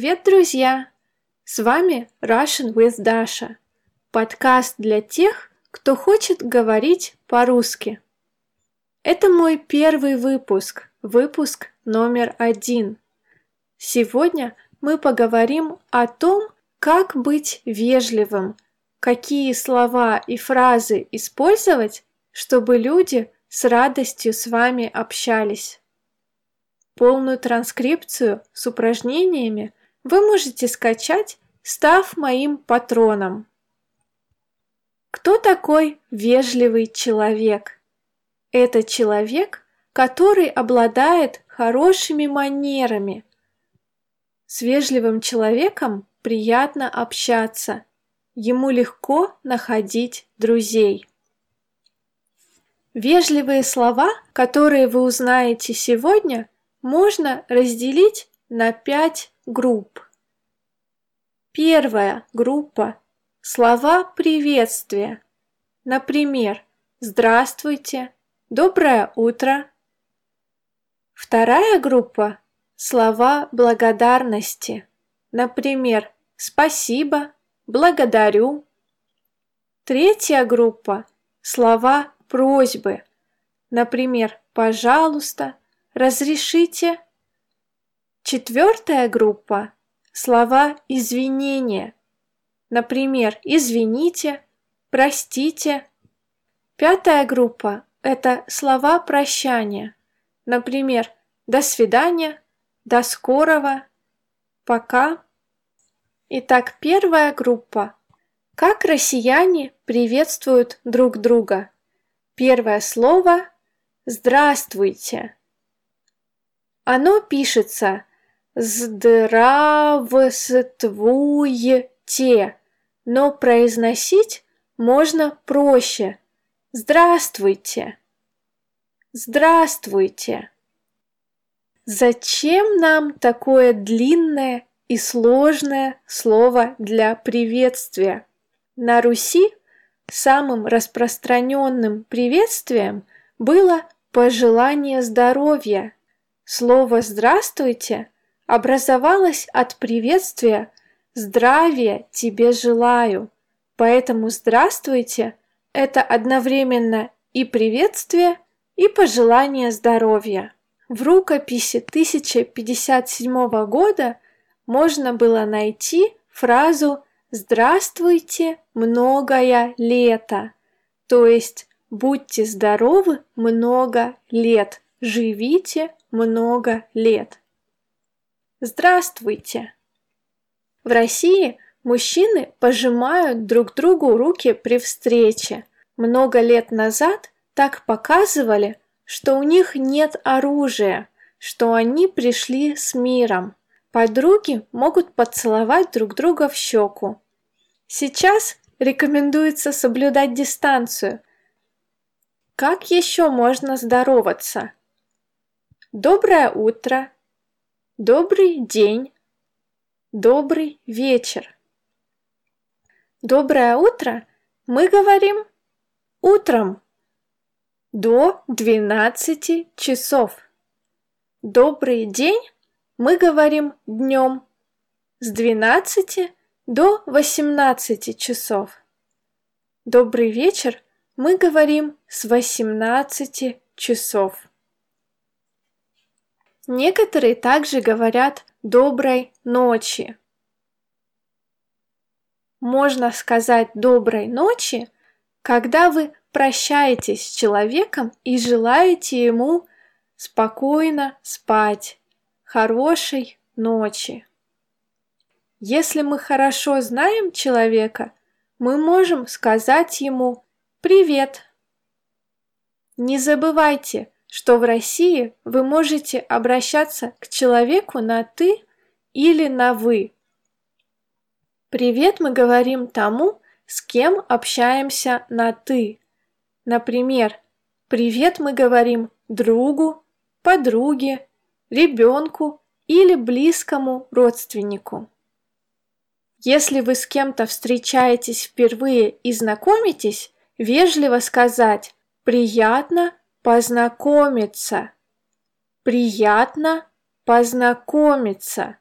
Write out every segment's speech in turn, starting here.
Привет, друзья! С вами Russian with Dasha, подкаст для тех, кто хочет говорить по-русски. Это мой первый выпуск, выпуск номер один. Сегодня мы поговорим о том, как быть вежливым, какие слова и фразы использовать, чтобы люди с радостью с вами общались. Полную транскрипцию с упражнениями вы можете скачать, став моим патроном. Кто такой вежливый человек? Это человек, который обладает хорошими манерами. С вежливым человеком приятно общаться, ему легко находить друзей. Вежливые слова, которые вы узнаете сегодня, можно разделить на пять групп. Первая группа – слова приветствия. Например, «Здравствуйте», «Доброе утро». Вторая группа – слова благодарности. Например, «Спасибо», «Благодарю». Третья группа – слова просьбы. Например, «пожалуйста», «разрешите». Четвертая группа – слова извинения. Например, «извините», «простите». Пятая группа – это слова прощания. Например, «до свидания», «до скорого», «пока». Итак, первая группа. Как россияне приветствуют друг друга? Первое слово «Здравствуйте». Оно пишется «здравствуйте», но произносить можно проще. «Здравствуйте». «Здравствуйте». Зачем нам такое длинное и сложное слово для приветствия? На Руси Самым распространенным приветствием было пожелание здоровья. Слово «здравствуйте» образовалось от приветствия «здравия тебе желаю», поэтому «здравствуйте» – это одновременно и приветствие, и пожелание здоровья. В рукописи 1057 года можно было найти фразу Здравствуйте, многое лето. То есть будьте здоровы много лет, живите много лет. Здравствуйте. В России мужчины пожимают друг другу руки при встрече. Много лет назад так показывали, что у них нет оружия, что они пришли с миром. Подруги могут поцеловать друг друга в щеку. Сейчас рекомендуется соблюдать дистанцию. Как еще можно здороваться? Доброе утро, добрый день, добрый вечер. Доброе утро мы говорим утром до 12 часов. Добрый день мы говорим днем с 12 до 18 часов. Добрый вечер мы говорим с 18 часов. Некоторые также говорят доброй ночи. Можно сказать доброй ночи, когда вы прощаетесь с человеком и желаете ему спокойно спать хорошей ночи. Если мы хорошо знаем человека, мы можем сказать ему «Привет». Не забывайте, что в России вы можете обращаться к человеку на «ты» или на «вы». Привет мы говорим тому, с кем общаемся на «ты». Например, привет мы говорим другу, подруге, ребенку или близкому родственнику. Если вы с кем-то встречаетесь впервые и знакомитесь, вежливо сказать «приятно познакомиться». Приятно познакомиться.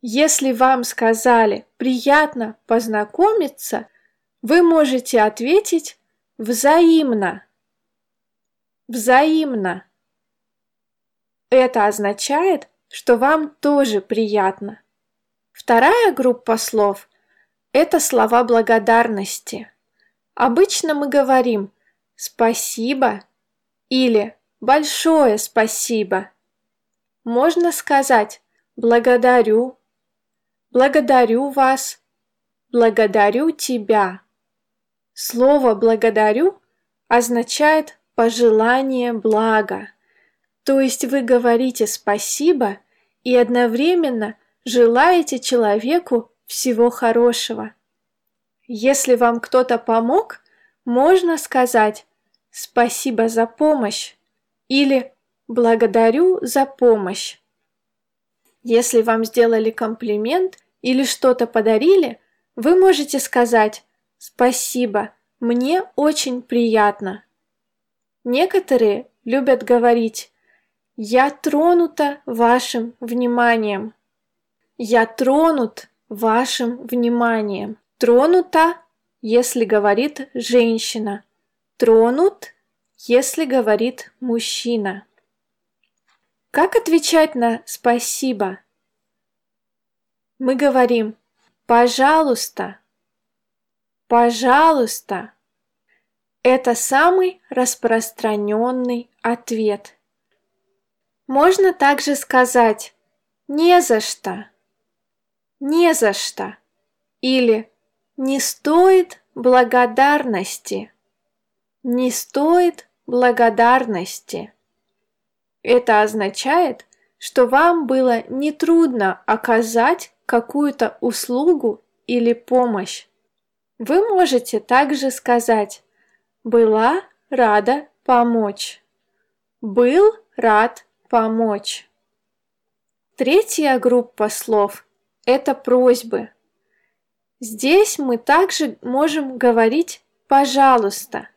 Если вам сказали «приятно познакомиться», вы можете ответить «взаимно». Взаимно. Это означает, что вам тоже приятно. Вторая группа слов – это слова благодарности. Обычно мы говорим «спасибо» или «большое спасибо». Можно сказать «благодарю», «благодарю вас», «благодарю тебя». Слово «благодарю» означает пожелание блага. То есть вы говорите спасибо и одновременно желаете человеку всего хорошего. Если вам кто-то помог, можно сказать «спасибо за помощь» или «благодарю за помощь». Если вам сделали комплимент или что-то подарили, вы можете сказать «спасибо, мне очень приятно». Некоторые любят говорить «Я тронута вашим вниманием». «Я тронут вашим вниманием». Тронута, если говорит женщина. Тронут, если говорит мужчина. Как отвечать на «спасибо»? Мы говорим «пожалуйста», «пожалуйста». Это самый распространенный ответ. Можно также сказать «не за что», «не за что» или «не стоит благодарности», «не стоит благодарности». Это означает, что вам было нетрудно оказать какую-то услугу или помощь. Вы можете также сказать «была рада помочь», «был рад помочь». Третья группа слов – это просьбы. Здесь мы также можем говорить «пожалуйста».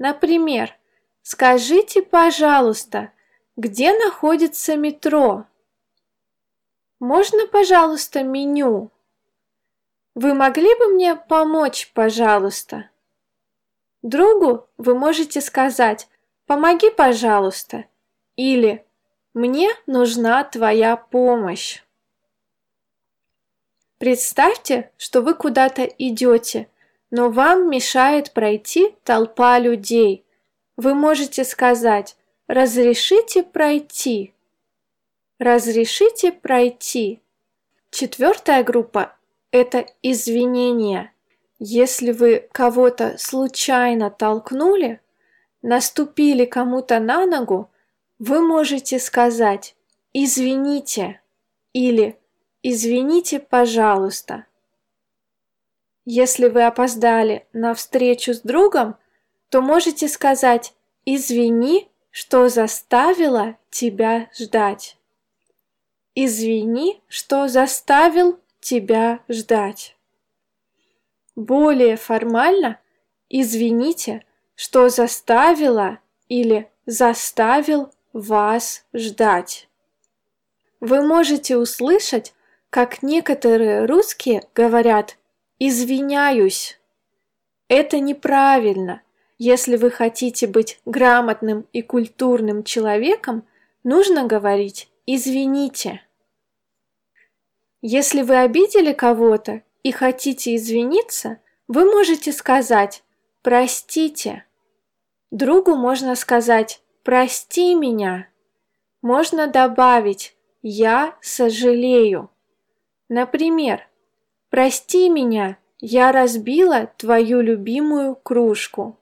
Например, «Скажите, пожалуйста, где находится метро? Можно, пожалуйста, меню? Вы могли бы мне помочь, пожалуйста? Другу вы можете сказать «помоги, пожалуйста» или «мне нужна твоя помощь». Представьте, что вы куда-то идете, но вам мешает пройти толпа людей. Вы можете сказать Разрешите пройти. Разрешите пройти. Четвертая группа – это извинения. Если вы кого-то случайно толкнули, наступили кому-то на ногу, вы можете сказать «извините» или «извините, пожалуйста». Если вы опоздали на встречу с другом, то можете сказать «извини, что заставило тебя ждать. Извини, что заставил тебя ждать. Более формально извините, что заставила или заставил вас ждать. Вы можете услышать, как некоторые русские говорят «извиняюсь». Это неправильно – если вы хотите быть грамотным и культурным человеком, нужно говорить «извините». Если вы обидели кого-то и хотите извиниться, вы можете сказать «простите». Другу можно сказать «прости меня». Можно добавить «я сожалею». Например, «Прости меня, я разбила твою любимую кружку».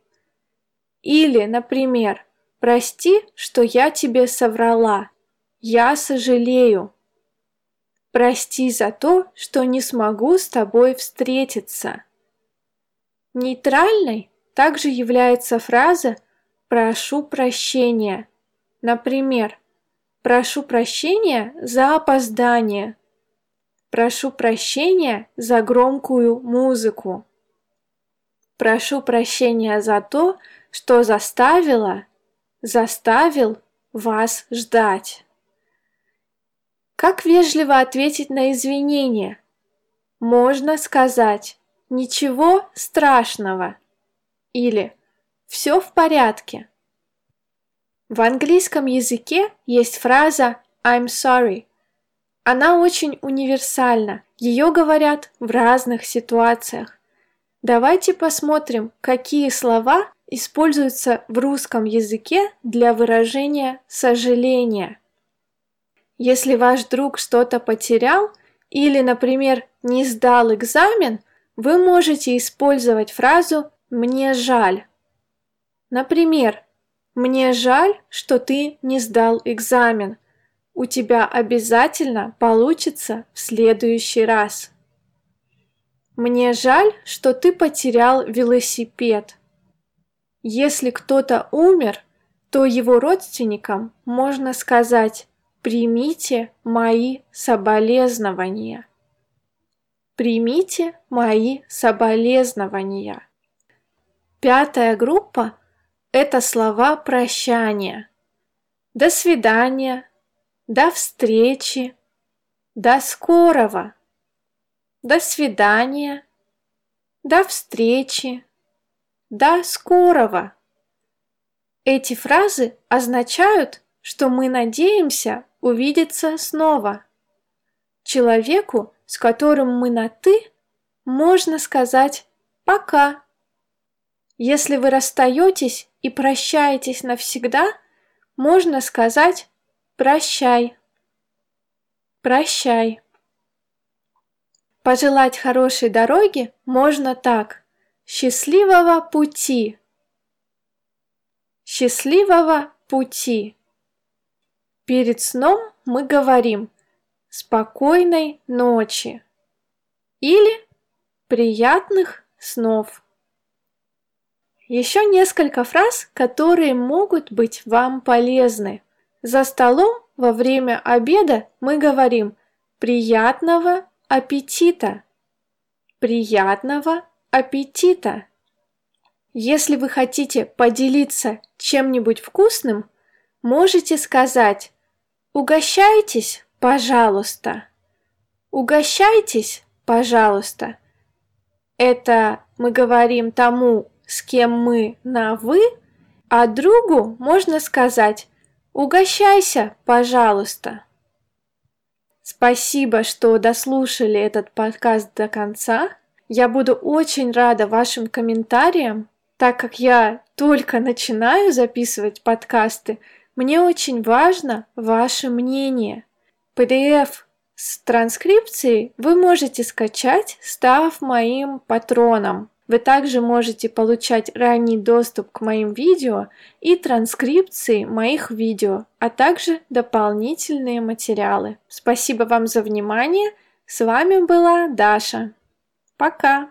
Или, например, «Прости, что я тебе соврала. Я сожалею». «Прости за то, что не смогу с тобой встретиться». Нейтральной также является фраза «прошу прощения». Например, «прошу прощения за опоздание», «прошу прощения за громкую музыку», «прошу прощения за то, что заставило, заставил вас ждать. Как вежливо ответить на извинение? Можно сказать «Ничего страшного» или «Все в порядке». В английском языке есть фраза I'm sorry. Она очень универсальна, ее говорят в разных ситуациях. Давайте посмотрим, какие слова используются в русском языке для выражения сожаления. Если ваш друг что-то потерял или, например, не сдал экзамен, вы можете использовать фразу «мне жаль». Например, «Мне жаль, что ты не сдал экзамен. У тебя обязательно получится в следующий раз». Мне жаль, что ты потерял велосипед. Если кто-то умер, то его родственникам можно сказать «примите мои соболезнования». Примите мои соболезнования. Пятая группа – это слова прощания. До свидания, до встречи, до скорого, до свидания, до встречи, до скорого. Эти фразы означают, что мы надеемся увидеться снова. Человеку, с которым мы на «ты», можно сказать «пока». Если вы расстаетесь и прощаетесь навсегда, можно сказать «прощай». Прощай. Пожелать хорошей дороги можно так. Счастливого пути! Счастливого пути! Перед сном мы говорим «Спокойной ночи» или «Приятных снов». Еще несколько фраз, которые могут быть вам полезны. За столом во время обеда мы говорим «Приятного аппетита! Приятного аппетита! Если вы хотите поделиться чем-нибудь вкусным, можете сказать «Угощайтесь, пожалуйста». Угощайтесь, пожалуйста. Это мы говорим тому, с кем мы на «вы», а другу можно сказать «Угощайся, пожалуйста». Спасибо, что дослушали этот подкаст до конца. Я буду очень рада вашим комментариям, так как я только начинаю записывать подкасты. Мне очень важно ваше мнение. PDF с транскрипцией вы можете скачать, став моим патроном. Вы также можете получать ранний доступ к моим видео и транскрипции моих видео, а также дополнительные материалы. Спасибо вам за внимание. С вами была Даша. Пока!